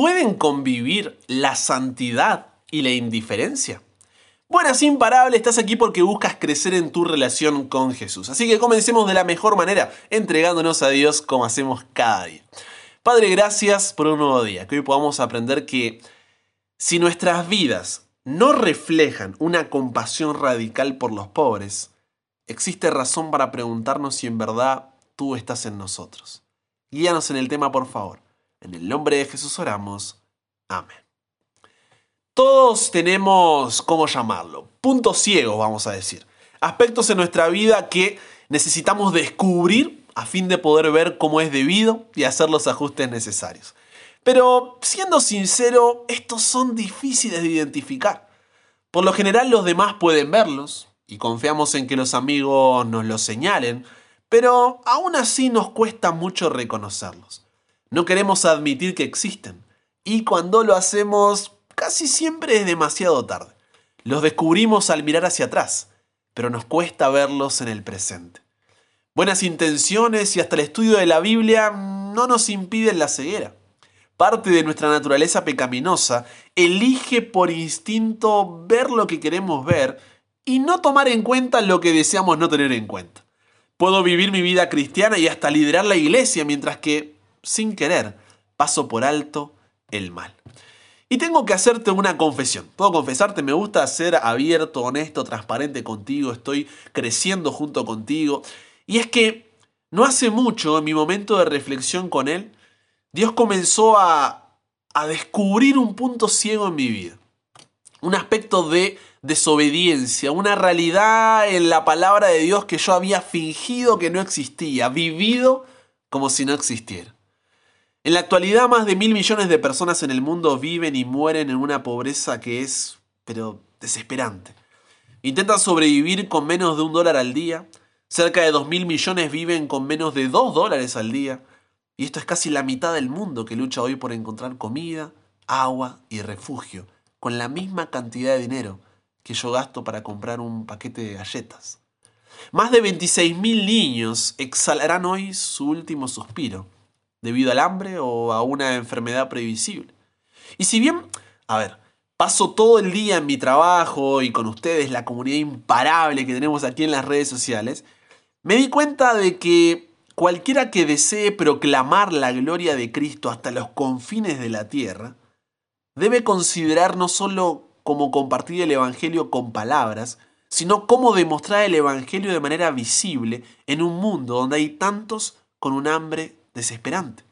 ¿Pueden convivir la santidad y la indiferencia? Buenas imparable, estás aquí porque buscas crecer en tu relación con Jesús. Así que comencemos de la mejor manera, entregándonos a Dios como hacemos cada día. Padre, gracias por un nuevo día, que hoy podamos aprender que si nuestras vidas no reflejan una compasión radical por los pobres, existe razón para preguntarnos si en verdad tú estás en nosotros. Guíanos en el tema, por favor. En el nombre de Jesús oramos. Amén. Todos tenemos, ¿cómo llamarlo? Puntos ciegos, vamos a decir. Aspectos en nuestra vida que necesitamos descubrir a fin de poder ver cómo es debido y hacer los ajustes necesarios. Pero, siendo sincero, estos son difíciles de identificar. Por lo general los demás pueden verlos y confiamos en que los amigos nos los señalen, pero aún así nos cuesta mucho reconocerlos. No queremos admitir que existen y cuando lo hacemos casi siempre es demasiado tarde. Los descubrimos al mirar hacia atrás, pero nos cuesta verlos en el presente. Buenas intenciones y hasta el estudio de la Biblia no nos impiden la ceguera. Parte de nuestra naturaleza pecaminosa elige por instinto ver lo que queremos ver y no tomar en cuenta lo que deseamos no tener en cuenta. Puedo vivir mi vida cristiana y hasta liderar la iglesia mientras que, sin querer, paso por alto el mal. Y tengo que hacerte una confesión. Puedo confesarte, me gusta ser abierto, honesto, transparente contigo, estoy creciendo junto contigo. Y es que no hace mucho, en mi momento de reflexión con Él, Dios comenzó a, a descubrir un punto ciego en mi vida. Un aspecto de desobediencia, una realidad en la palabra de Dios que yo había fingido que no existía, vivido como si no existiera. En la actualidad más de mil millones de personas en el mundo viven y mueren en una pobreza que es, pero desesperante. Intentan sobrevivir con menos de un dólar al día, cerca de dos mil millones viven con menos de dos dólares al día, y esto es casi la mitad del mundo que lucha hoy por encontrar comida, agua y refugio, con la misma cantidad de dinero que yo gasto para comprar un paquete de galletas. Más de 26.000 niños exhalarán hoy su último suspiro debido al hambre o a una enfermedad previsible. Y si bien, a ver, paso todo el día en mi trabajo y con ustedes, la comunidad imparable que tenemos aquí en las redes sociales, me di cuenta de que cualquiera que desee proclamar la gloria de Cristo hasta los confines de la tierra, debe considerar no solo cómo compartir el Evangelio con palabras, sino cómo demostrar el Evangelio de manera visible en un mundo donde hay tantos con un hambre desesperante.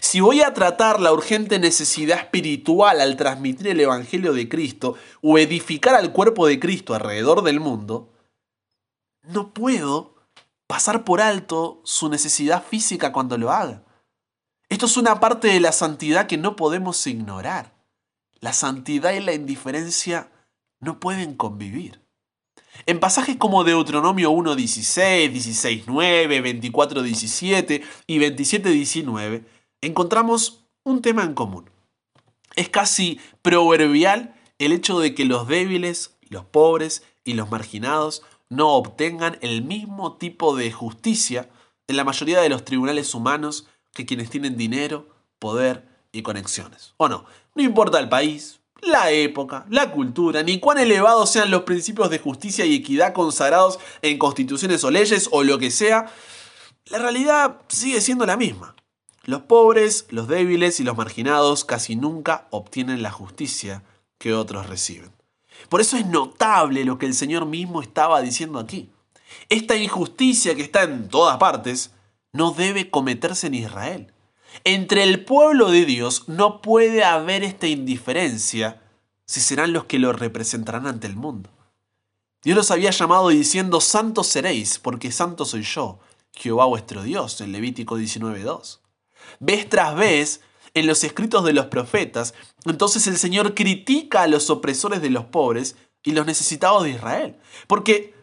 Si voy a tratar la urgente necesidad espiritual al transmitir el Evangelio de Cristo o edificar al cuerpo de Cristo alrededor del mundo, no puedo pasar por alto su necesidad física cuando lo haga. Esto es una parte de la santidad que no podemos ignorar. La santidad y la indiferencia no pueden convivir. En pasajes como Deuteronomio 1.16, 16.9, 24.17 y 27.19 encontramos un tema en común. Es casi proverbial el hecho de que los débiles, los pobres y los marginados no obtengan el mismo tipo de justicia en la mayoría de los tribunales humanos que quienes tienen dinero, poder y conexiones. ¿O no? No importa el país, la época, la cultura, ni cuán elevados sean los principios de justicia y equidad consagrados en constituciones o leyes o lo que sea, la realidad sigue siendo la misma. Los pobres, los débiles y los marginados casi nunca obtienen la justicia que otros reciben. Por eso es notable lo que el Señor mismo estaba diciendo aquí. Esta injusticia que está en todas partes no debe cometerse en Israel. Entre el pueblo de Dios no puede haber esta indiferencia si serán los que lo representarán ante el mundo. Dios los había llamado diciendo, santos seréis, porque santo soy yo, Jehová vuestro Dios, en Levítico 19.2. Vez tras vez, en los escritos de los profetas, entonces el Señor critica a los opresores de los pobres y los necesitados de Israel. Porque,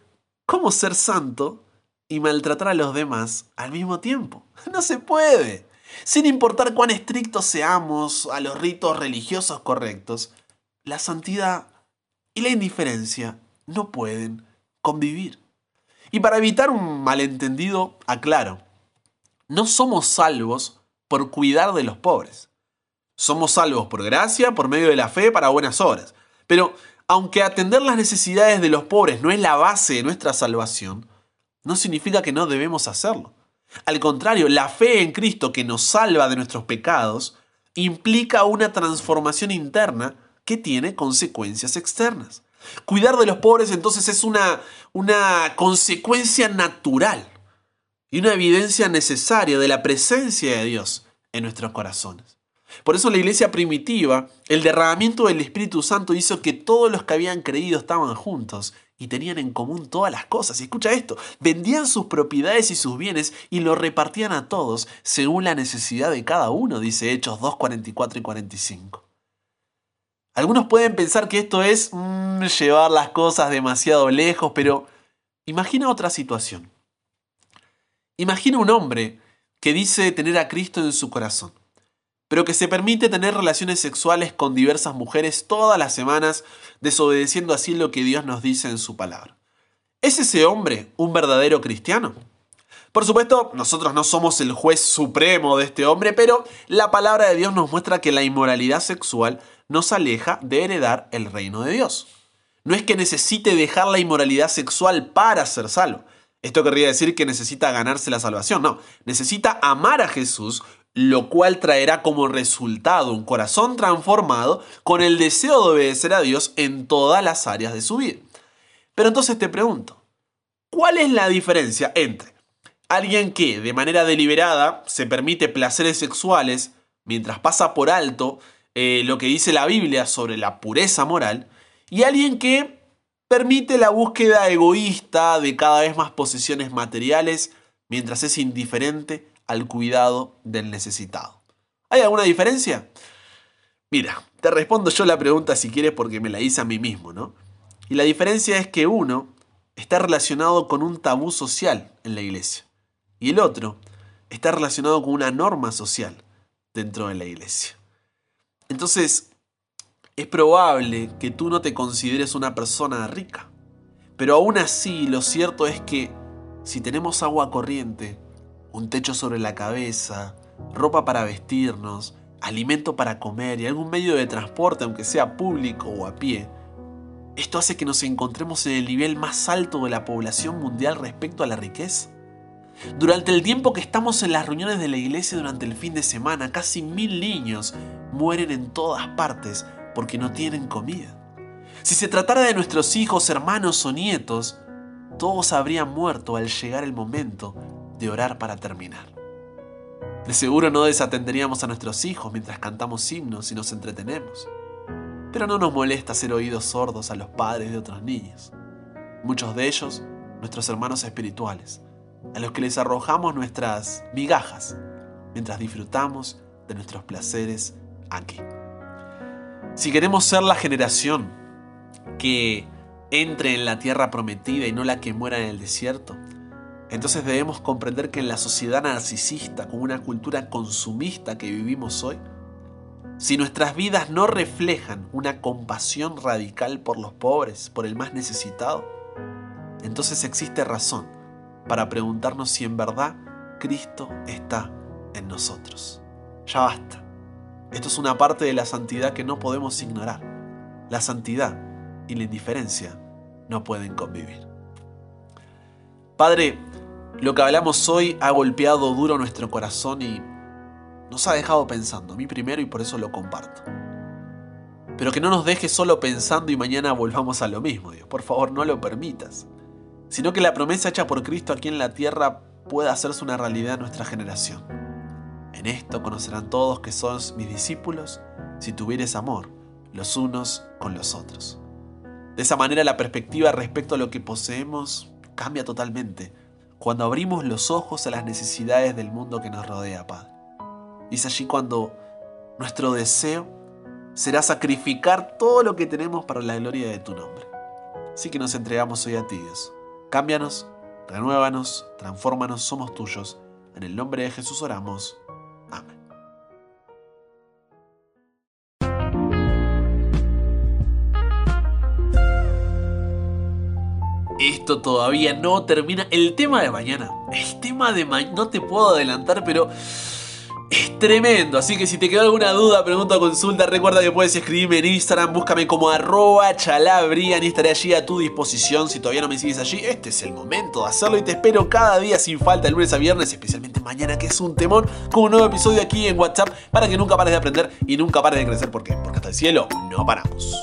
¿cómo ser santo y maltratar a los demás al mismo tiempo? No se puede. Sin importar cuán estrictos seamos a los ritos religiosos correctos, la santidad y la indiferencia no pueden convivir. Y para evitar un malentendido, aclaro, no somos salvos por cuidar de los pobres. Somos salvos por gracia, por medio de la fe, para buenas obras. Pero aunque atender las necesidades de los pobres no es la base de nuestra salvación, no significa que no debemos hacerlo. Al contrario, la fe en Cristo que nos salva de nuestros pecados implica una transformación interna que tiene consecuencias externas. Cuidar de los pobres entonces es una, una consecuencia natural y una evidencia necesaria de la presencia de Dios en nuestros corazones. Por eso la iglesia primitiva, el derramamiento del Espíritu Santo hizo que todos los que habían creído estaban juntos y tenían en común todas las cosas. Y escucha esto, vendían sus propiedades y sus bienes y lo repartían a todos según la necesidad de cada uno, dice Hechos 2, 44 y 45. Algunos pueden pensar que esto es mm, llevar las cosas demasiado lejos, pero imagina otra situación. Imagina un hombre que dice tener a Cristo en su corazón pero que se permite tener relaciones sexuales con diversas mujeres todas las semanas, desobedeciendo así lo que Dios nos dice en su palabra. ¿Es ese hombre un verdadero cristiano? Por supuesto, nosotros no somos el juez supremo de este hombre, pero la palabra de Dios nos muestra que la inmoralidad sexual nos aleja de heredar el reino de Dios. No es que necesite dejar la inmoralidad sexual para ser salvo. Esto querría decir que necesita ganarse la salvación. No, necesita amar a Jesús lo cual traerá como resultado un corazón transformado con el deseo de obedecer a Dios en todas las áreas de su vida. Pero entonces te pregunto, ¿cuál es la diferencia entre alguien que de manera deliberada se permite placeres sexuales mientras pasa por alto eh, lo que dice la Biblia sobre la pureza moral y alguien que permite la búsqueda egoísta de cada vez más posesiones materiales mientras es indiferente al cuidado del necesitado. ¿Hay alguna diferencia? Mira, te respondo yo la pregunta si quieres porque me la hice a mí mismo, ¿no? Y la diferencia es que uno está relacionado con un tabú social en la iglesia y el otro está relacionado con una norma social dentro de la iglesia. Entonces, es probable que tú no te consideres una persona rica, pero aún así lo cierto es que si tenemos agua corriente, un techo sobre la cabeza, ropa para vestirnos, alimento para comer y algún medio de transporte, aunque sea público o a pie. Esto hace que nos encontremos en el nivel más alto de la población mundial respecto a la riqueza. Durante el tiempo que estamos en las reuniones de la iglesia durante el fin de semana, casi mil niños mueren en todas partes porque no tienen comida. Si se tratara de nuestros hijos, hermanos o nietos, todos habrían muerto al llegar el momento de orar para terminar. De seguro no desatenderíamos a nuestros hijos mientras cantamos himnos y nos entretenemos. Pero no nos molesta ser oídos sordos a los padres de otros niños. Muchos de ellos, nuestros hermanos espirituales, a los que les arrojamos nuestras migajas mientras disfrutamos de nuestros placeres aquí. Si queremos ser la generación que entre en la tierra prometida y no la que muera en el desierto, entonces debemos comprender que en la sociedad narcisista, con una cultura consumista que vivimos hoy, si nuestras vidas no reflejan una compasión radical por los pobres, por el más necesitado, entonces existe razón para preguntarnos si en verdad Cristo está en nosotros. Ya basta. Esto es una parte de la santidad que no podemos ignorar. La santidad y la indiferencia no pueden convivir. Padre, lo que hablamos hoy ha golpeado duro nuestro corazón y nos ha dejado pensando, a mí primero y por eso lo comparto. Pero que no nos deje solo pensando y mañana volvamos a lo mismo, Dios. Por favor, no lo permitas. Sino que la promesa hecha por Cristo aquí en la tierra pueda hacerse una realidad en nuestra generación. En esto conocerán todos que sois mis discípulos si tuvieres amor los unos con los otros. De esa manera la perspectiva respecto a lo que poseemos cambia totalmente cuando abrimos los ojos a las necesidades del mundo que nos rodea, Padre. Y es allí cuando nuestro deseo será sacrificar todo lo que tenemos para la gloria de tu nombre. Así que nos entregamos hoy a ti, Dios. Cámbianos, renuévanos, transfórmanos, somos tuyos. En el nombre de Jesús oramos. Esto todavía no termina. El tema de mañana. El tema de mañana. No te puedo adelantar, pero es tremendo. Así que si te quedó alguna duda, pregunta o consulta, recuerda que puedes escribirme en Instagram, búscame como arroba chalabrian y estaré allí a tu disposición. Si todavía no me sigues allí, este es el momento de hacerlo y te espero cada día sin falta, el lunes a viernes, especialmente mañana que es un temón, con un nuevo episodio aquí en WhatsApp para que nunca pares de aprender y nunca pares de crecer. ¿Por qué? Porque hasta el cielo no paramos.